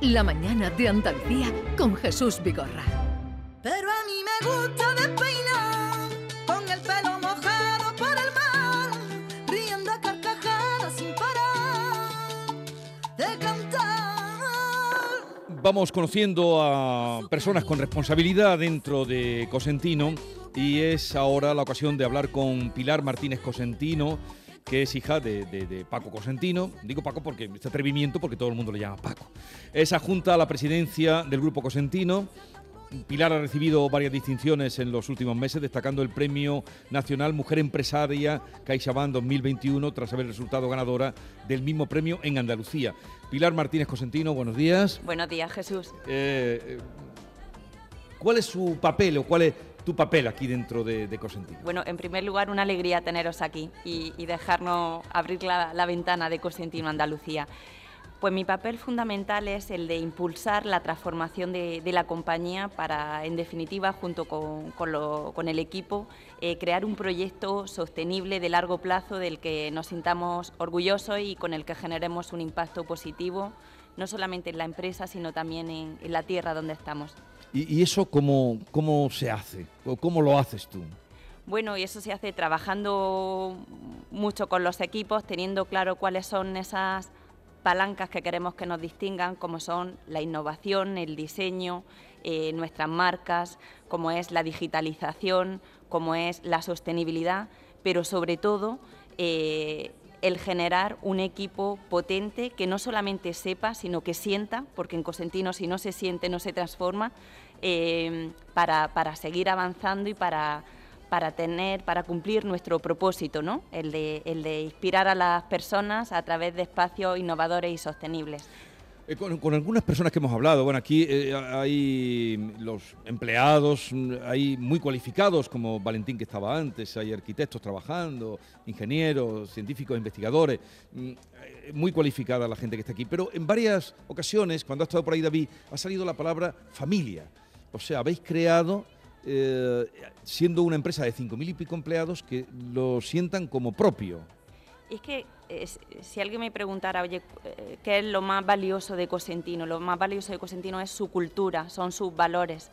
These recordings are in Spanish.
La mañana de Andalucía con Jesús Vigorra. Pero a mí me gusta despeinar con el pelo mojado por el mar, riendo a carcajadas sin parar de cantar. Vamos conociendo a personas con responsabilidad dentro de Cosentino y es ahora la ocasión de hablar con Pilar Martínez Cosentino, que es hija de, de- de Paco Cosentino. Digo Paco porque este atrevimiento porque todo el mundo le llama Paco. Es adjunta a la presidencia del Grupo Cosentino. Pilar ha recibido varias distinciones en los últimos meses, destacando el Premio Nacional Mujer Empresaria CaixaBank 2021 tras haber resultado ganadora del mismo premio en Andalucía. Pilar Martínez Cosentino, buenos días. Buenos días, Jesús. Eh, eh, ¿Cuál es su papel o cuál es tu papel aquí dentro de, de Cosentino? Bueno, en primer lugar, una alegría teneros aquí y, dejarnos abrir la, ventana de Cosentino Andalucía. Pues mi papel fundamental es el de impulsar la transformación de, la compañía para, en definitiva, junto con, el equipo, eh, crear un proyecto sostenible de largo plazo del que nos sintamos orgullosos y con el que generemos un impacto positivo, no solamente en la empresa, sino también en la tierra donde estamos. ¿Y, eso cómo, cómo se hace? ¿O ¿Cómo lo haces tú? Bueno, y eso se hace trabajando mucho con los equipos, teniendo claro cuáles son esas palancas que queremos que nos distingan, como son la innovación, el diseño, eh, nuestras marcas, como es la digitalización, como es la sostenibilidad, pero sobre todo eh, el generar un equipo potente que no solamente sepa, sino que sienta, porque en Cosentino si no se siente no se transforma, eh, para, para seguir avanzando y para, para tener, para cumplir nuestro propósito, ¿no? El de, el de inspirar a las personas a través de espacios innovadores y sostenibles. Eh, con, algunas personas que hemos hablado, bueno, aquí eh, hay los empleados, mm, hay muy cualificados, como Valentín que estaba antes, hay arquitectos trabajando, ingenieros, científicos, investigadores, mm, eh, muy cualificada la gente que está aquí, pero en varias ocasiones, cuando ha estado por ahí David, ha salido la palabra familia. O sea, habéis creado, siendo una empresa de 5.000 y pico empleados, que lo sientan como propio. Es que eh, si- alguien me preguntara, oye, eh, ¿qué es lo más valioso de Cosentino? Lo más valioso de Cosentino es su cultura, son sus valores.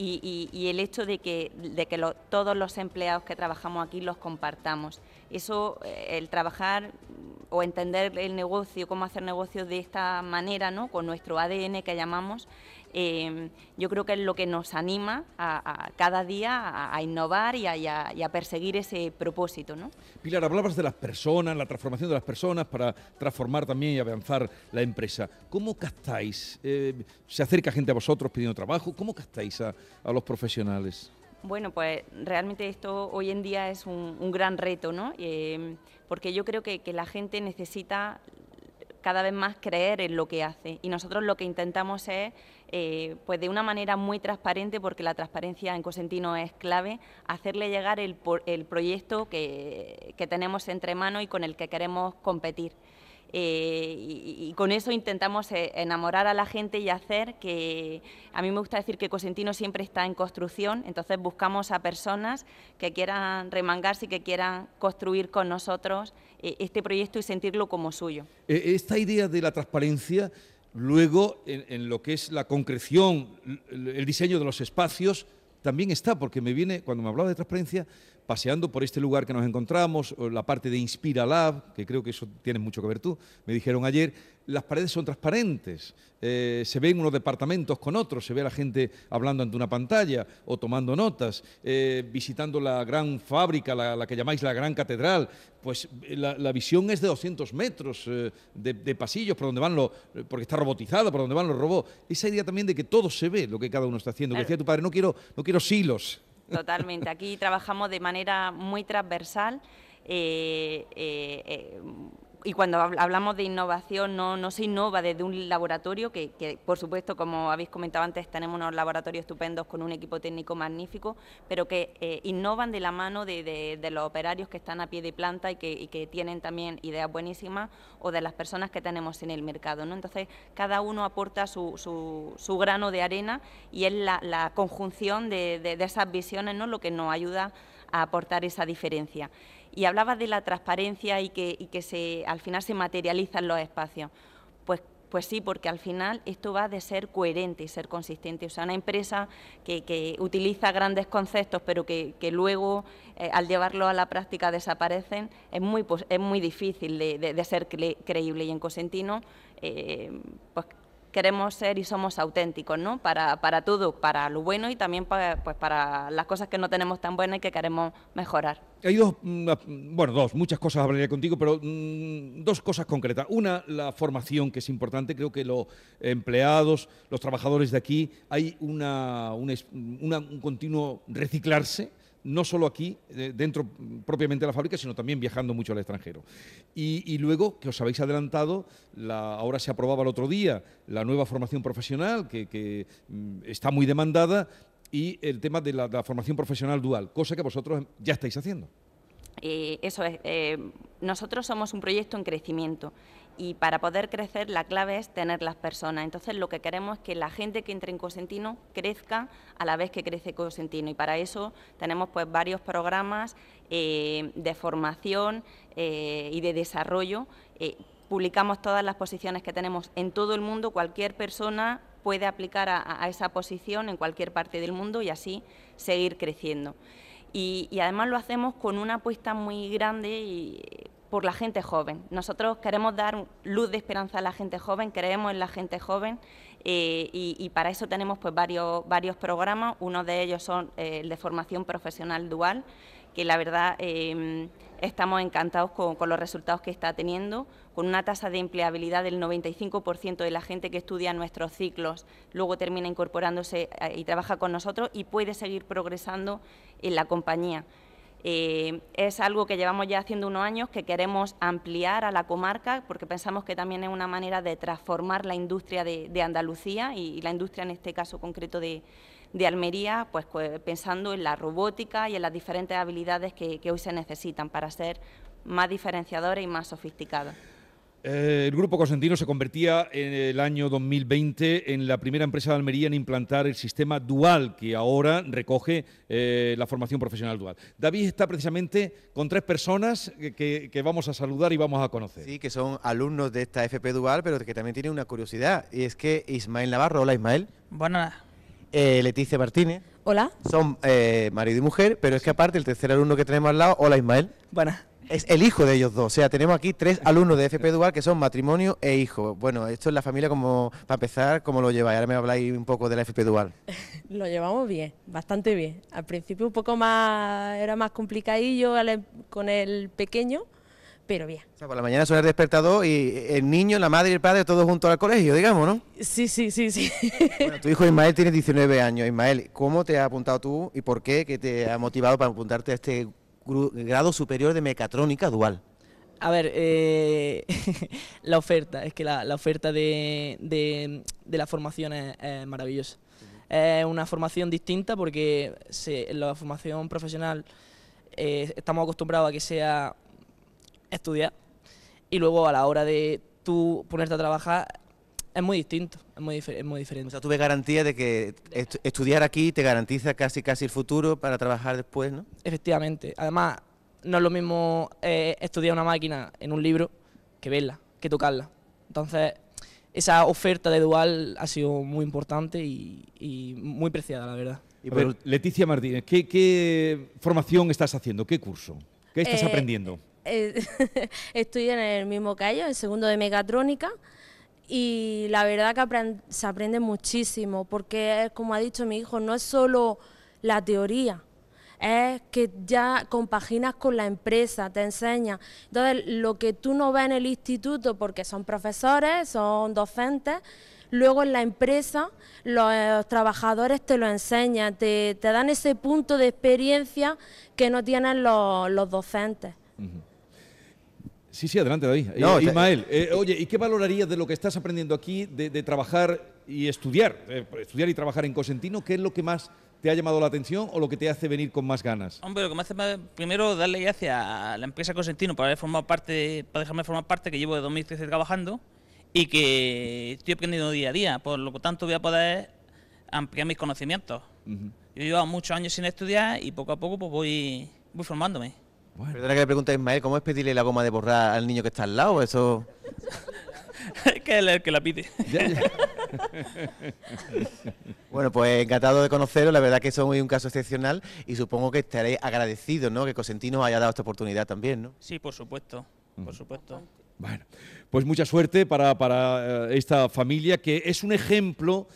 Y, el hecho de que, de que todos los empleados que trabajamos aquí los compartamos. Eso, eh, el trabajar mm, o entender el negocio, cómo hacer negocios de esta manera, ¿no? con nuestro ADN que llamamos, eh, yo creo que es lo que nos anima a, a cada día a, a innovar y a, y a- y a perseguir ese propósito. ¿no? Pilar, hablabas de las personas, la transformación de las personas para transformar también y avanzar la empresa. ¿Cómo captáis? Eh, ¿Se acerca gente a vosotros pidiendo trabajo? ¿Cómo captáis a, a los profesionales? Bueno, pues realmente esto hoy en día es un, un gran reto, ¿no? Eh, porque yo creo que, que la gente necesita cada vez más creer en lo que hace y nosotros lo que intentamos es, eh, pues de una manera muy transparente, porque la transparencia en Cosentino es clave, hacerle llegar el, el proyecto que, que tenemos entre manos y con el que queremos competir. Eh, y, con eso intentamos eh, enamorar a la gente y hacer que, a mí me gusta decir que Cosentino siempre está en construcción, entonces buscamos a personas que quieran remangarse y que quieran construir con nosotros eh, este proyecto y sentirlo como suyo. Eh, esta idea de la transparencia, luego en, lo que es la concreción, l- el diseño de los espacios, también está, porque me viene, cuando me hablaba de transparencia, paseando por este lugar que nos encontramos, la parte de Inspira Lab, que creo que eso tiene mucho que ver tú, me dijeron ayer, las paredes son transparentes, eh, se ven unos departamentos con otros, se ve a la gente hablando ante una pantalla o tomando notas, eh, visitando la gran fábrica, la, la que llamáis la gran catedral, pues eh, la, la visión es de 200 metros eh, de, de pasillos por donde van los, porque está robotizada, por donde van los robots. Esa idea también de que todo se ve lo que cada uno está haciendo. Que decía tu padre, no quiero, no quiero silos. Totalmente. Aquí trabajamos de manera muy transversal. eh, eh, eh, y cuando habl- hablamos de innovación, no, se innova desde un laboratorio, que, por supuesto, como habéis comentado antes, tenemos unos laboratorios estupendos con un equipo técnico magnífico, pero que eh, innovan de la mano de, los operarios que están a pie de planta y que, tienen también ideas buenísimas, o de las personas que tenemos en el mercado. ¿no? Entonces, cada uno aporta su, su- su grano de arena y es la, la conjunción de esas visiones ¿no? lo que nos ayuda a aportar esa diferencia. Y hablabas de la transparencia y que, que se, al final se materializan los espacios. Pues Pues sí, porque al final esto va de ser coherente y ser consistente. O sea, una empresa que, utiliza grandes conceptos, pero que, luego eh, al llevarlo a la práctica desaparecen, es muy, es muy difícil de, ser creíble. Y en Cosentino, eh, pues queremos ser y somos auténticos, ¿no? Para, para todo, para lo bueno y también para, pues para las cosas que no tenemos tan buenas y que queremos mejorar. Hay dos, mm, bueno, dos, muchas cosas hablaría contigo, pero mm, dos cosas concretas. Una, la formación, que es importante. Creo que los empleados, los trabajadores de aquí, hay una, un continuo reciclarse no solo aquí, dentro propiamente de la fábrica, sino también viajando mucho al extranjero. Y, luego, que os habéis adelantado, la, ahora se aprobaba el otro día la nueva formación profesional, que, mm, está muy demandada, y el tema de la, formación profesional dual, cosa que vosotros ya estáis haciendo. Eh, eso es, eh, nosotros somos un proyecto en crecimiento y para poder crecer la clave es tener las personas. Entonces lo que queremos es que la gente que entre en Cosentino crezca a la vez que crece Cosentino y para eso tenemos pues varios programas eh, de formación eh, y de desarrollo. Eh, publicamos todas las posiciones que tenemos en todo el mundo, cualquier persona puede aplicar a, esa posición en cualquier parte del mundo y así seguir creciendo. Y, y, además lo hacemos con una apuesta muy grande y por la gente joven. Nosotros queremos dar luz de esperanza a la gente joven, creemos en la gente joven eh, y, para eso tenemos pues varios, varios programas. Uno de ellos son eh, el de formación profesional dual, que la verdad em, estamos encantados con, los resultados que está teniendo, con una tasa de empleabilidad del 95% de la gente que estudia nuestros ciclos, luego termina incorporándose eh, y trabaja con nosotros y puede seguir progresando en la compañía. Eh, es algo que llevamos ya haciendo unos años, que queremos ampliar a la comarca, porque pensamos que también es una manera de transformar la industria de, Andalucía y, la industria en este caso concreto de, Almería, pues, pues, pensando en la robótica y en las diferentes habilidades que, que hoy se necesitan para ser más diferenciadores y más sofisticados. Eh, el Grupo Cosentino se convertía en el año 2020 en la primera empresa de Almería en implantar el sistema dual, que ahora recoge eh, la formación profesional dual. David está precisamente con tres personas que, vamos a saludar y vamos a conocer. Sí, que son alumnos de esta FP dual, pero que también tienen una curiosidad, y es que Ismael Navarro, hola Ismael. Buenas. Eh, Leticia Martínez. Hola. Son marido y mujer, pero es que aparte el tercer alumno que tenemos al lado, hola Ismael. Buenas es el hijo de ellos dos. O sea, tenemos aquí tres alumnos de FP Dual que son matrimonio e hijo. Bueno, esto es la familia como, para empezar, ¿cómo lo lleváis? Ahora me habláis un poco de la FP Dual. lo llevamos bien, bastante bien. Al principio un poco más, era más complicadillo con el pequeño, pero bien. O sea, por la mañana suena el despertador y el niño, la madre y el padre todos juntos al colegio, digamos, ¿no? Sí, sí, sí, sí. Bueno, tu hijo Ismael tiene 19 años. Ismael, ¿cómo te has apuntado tú y por qué? ¿Qué te ha motivado para apuntarte a este grado superior de mecatrónica dual. A ver, eh, la oferta, es que la, oferta de, la formación es, maravillosa. Es una formación distinta porque en la formación profesional eh, estamos acostumbrados a que sea estudiar y luego a la hora de tú ponerte a trabajar es muy distinto, es muy, muy diferente. O sea, tuve garantía de que estudiar aquí te garantiza casi casi el futuro para trabajar después, ¿no? Efectivamente. Además, no es lo mismo eh, estudiar una máquina en un libro que verla, que tocarla. Entonces, esa oferta de dual ha sido muy importante y, muy preciada, la verdad. Y Leticia Martínez, ¿qué, formación estás haciendo? ¿Qué curso? ¿Qué estás eh, aprendiendo? Eh, estoy en el mismo callo, el segundo de mecatrónica y la verdad que se aprende muchísimo, porque como ha dicho mi hijo, no es solo la teoría, es que ya compaginas con la empresa, te enseña. Entonces, lo que tú no ves en el instituto, porque son profesores, son docentes, luego en la empresa los eh, trabajadores te lo enseñan, te, dan ese punto de experiencia que no tienen los, docentes. Sí, sí, adelante, David. No, Ismael, eh, oye, ¿y qué valorarías de lo que estás aprendiendo aquí, de, trabajar y estudiar, eh, estudiar y trabajar en Cosentino? ¿Qué es lo que más te ha llamado la atención o lo que te hace venir con más ganas? Hombre, lo que me hace primero darle gracias a la empresa Cosentino por haber formado parte, para dejarme formar parte, que llevo de 2013 trabajando y que estoy aprendiendo día a día. Por lo tanto, voy a poder ampliar mis conocimientos. Yo llevo muchos años sin estudiar y poco a poco pues voy, voy formándome. Perdona que le pregunte a Ismael, ¿cómo es pedirle la goma de borrar al niño que está al lado? Eso... que el que la pide. Bueno, pues encantado de conoceros, la verdad que son un caso excepcional y supongo que estaréis agradecidos, ¿no? Que Cosentino haya dado esta oportunidad también, ¿no? Sí, por supuesto, por supuesto. Bueno, pues mucha suerte para, para, eh, esta familia que es un ejemplo,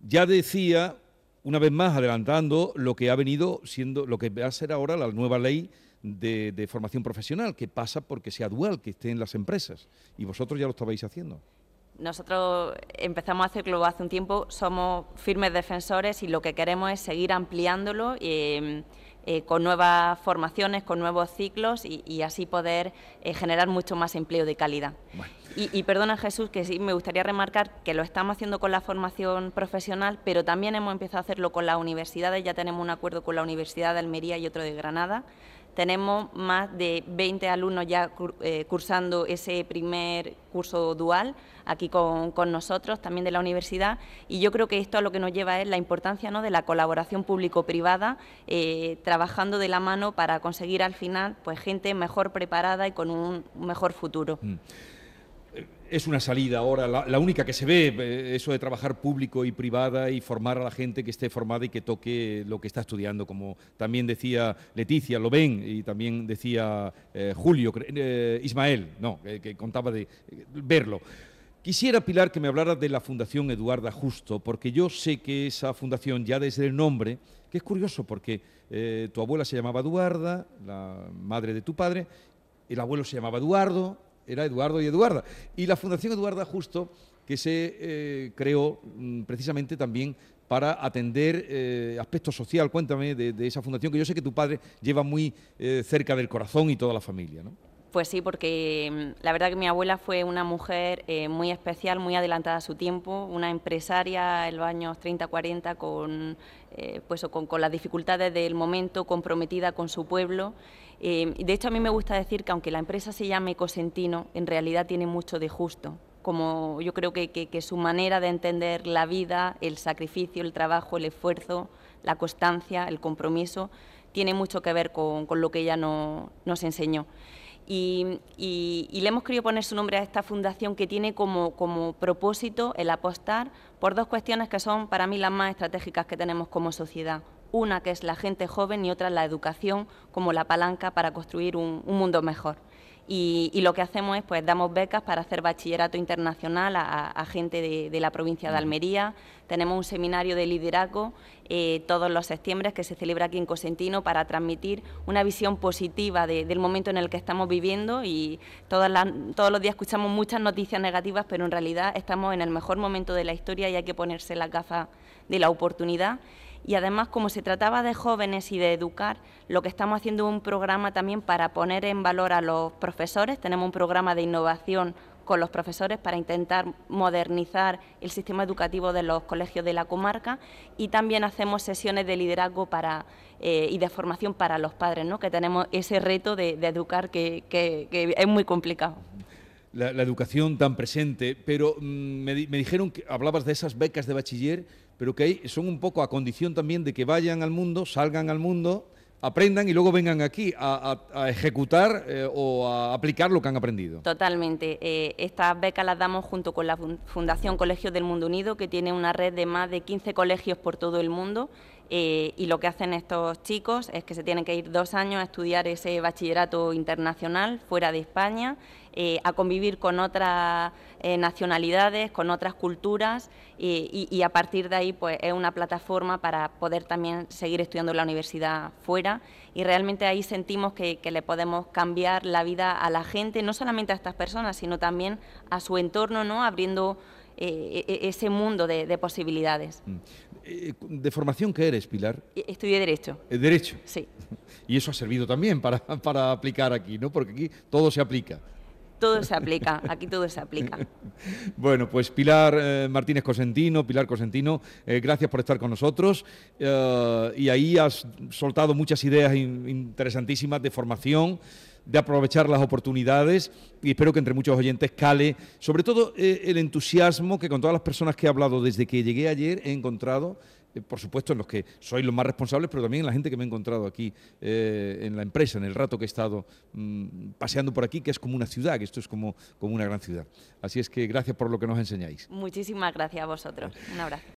ya decía, una vez más adelantando lo que ha venido siendo, lo que va a ser ahora la nueva ley de, de formación profesional, que pasa porque sea dual, que esté en las empresas. Y vosotros ya lo estabais haciendo. Nosotros empezamos a hacerlo hace un tiempo, somos firmes defensores y lo que queremos es seguir ampliándolo eh, eh, con nuevas formaciones, con nuevos ciclos y, y así poder eh, generar mucho más empleo de calidad. Bueno. Y, y, perdona Jesús, que sí me gustaría remarcar que lo estamos haciendo con la formación profesional, pero también hemos empezado a hacerlo con las universidades, ya tenemos un acuerdo con la Universidad de Almería y otro de Granada. Tenemos más de 20 alumnos ya eh, cursando ese primer curso dual aquí con, nosotros, también de la universidad, y yo creo que esto a lo que nos lleva es la importancia ¿no? de la colaboración público-privada, eh, trabajando de la mano para conseguir al final pues gente mejor preparada y con un mejor futuro. Mm es una salida ahora, la, única que se ve, eh, eso de trabajar público y privada y formar a la gente que esté formada y que toque lo que está estudiando, como también decía Leticia, lo ven, y también decía eh, Julio, eh, Ismael, no, que contaba de verlo. Quisiera, Pilar, que me hablara de la Fundación Eduarda Justo, porque yo sé que esa fundación, ya desde el nombre, que es curioso porque tu abuela se llamaba Eduarda, la madre de tu padre, el abuelo se llamaba Eduardo, era Eduardo y Eduarda. Y la Fundación Eduarda Justo, que se eh, creó mm, precisamente también para atender eh, aspecto social. Cuéntame de, esa fundación que yo sé que tu padre lleva muy eh, cerca del corazón y toda la familia, ¿no? Pues sí, porque mm, la verdad que mi abuela fue una mujer eh, muy especial, muy adelantada a su tiempo, una empresaria en los años 30-40 con, pues, con, con, las dificultades del momento, comprometida con su pueblo. Eh, de hecho, a mí me gusta decir que aunque la empresa se llame Cosentino, en realidad tiene mucho de justo. Como yo creo que, su manera de entender la vida, el sacrificio, el trabajo, el esfuerzo, la constancia, el compromiso, tiene mucho que ver con, lo que ella no, nos enseñó. Y, le hemos querido poner su nombre a esta fundación que tiene como, como, propósito el apostar por dos cuestiones que son para mí las más estratégicas que tenemos como sociedad. Una que es la gente joven y otra la educación como la palanca para construir un, un mundo mejor. Y, y, lo que hacemos es, pues, damos becas para hacer bachillerato internacional a, a gente de, de, la provincia de Almería. Tenemos un seminario de liderazgo eh, todos los septiembre que se celebra aquí en Cosentino para transmitir una visión positiva de, del momento en el que estamos viviendo y todas las, todos los días escuchamos muchas noticias negativas, pero en realidad estamos en el mejor momento de la historia y hay que ponerse las gafas de la oportunidad y además como se trataba de jóvenes y de educar, lo que estamos haciendo es un programa también para poner en valor a los profesores, tenemos un programa de innovación con los profesores para intentar modernizar el sistema educativo de los colegios de la comarca y también hacemos sesiones de liderazgo para, eh, y de formación para los padres, ¿no? que tenemos ese reto de, educar que, que, es muy complicado. La, educación tan presente, pero mmm, me, me, dijeron que hablabas de esas becas de bachiller, pero que son un poco a condición también de que vayan al mundo, salgan al mundo, aprendan y luego vengan aquí a ejecutar eh, o a aplicar lo que han aprendido. Totalmente. Eh, estas becas las damos junto con la Fundación Colegios del Mundo Unido, que tiene una red de más de 15 colegios por todo el mundo. Eh, y lo que hacen estos chicos es que se tienen que ir dos años a estudiar ese bachillerato internacional fuera de España, eh, a convivir con otras eh, nacionalidades, con otras culturas y, y, a partir de ahí pues es una plataforma para poder también seguir estudiando en la universidad fuera y realmente ahí sentimos que, que le podemos cambiar la vida a la gente, no solamente a estas personas, sino también a su entorno, ¿no? abriendo eh, ese mundo de, de posibilidades. ¿De formación qué eres, Pilar? Estudié Derecho. ¿Derecho? Sí. Y eso ha servido también para, para aplicar aquí, ¿no? Porque aquí todo se aplica. Todo se aplica, aquí todo se aplica. bueno, pues Pilar eh, Martínez Cosentino, Pilar Cosentino, eh, gracias por estar con nosotros. Eh, y ahí has soltado muchas ideas in interesantísimas de formación, de aprovechar las oportunidades y espero que entre muchos oyentes cale, sobre todo el entusiasmo que con todas las personas que he hablado desde que llegué ayer he encontrado por supuesto, en los que sois los más responsables, pero también en la gente que me he encontrado aquí eh, en la empresa, en el rato que he estado mm, paseando por aquí, que es como una ciudad, que esto es como, como una gran ciudad. Así es que gracias por lo que nos enseñáis. Muchísimas gracias a vosotros. Un abrazo.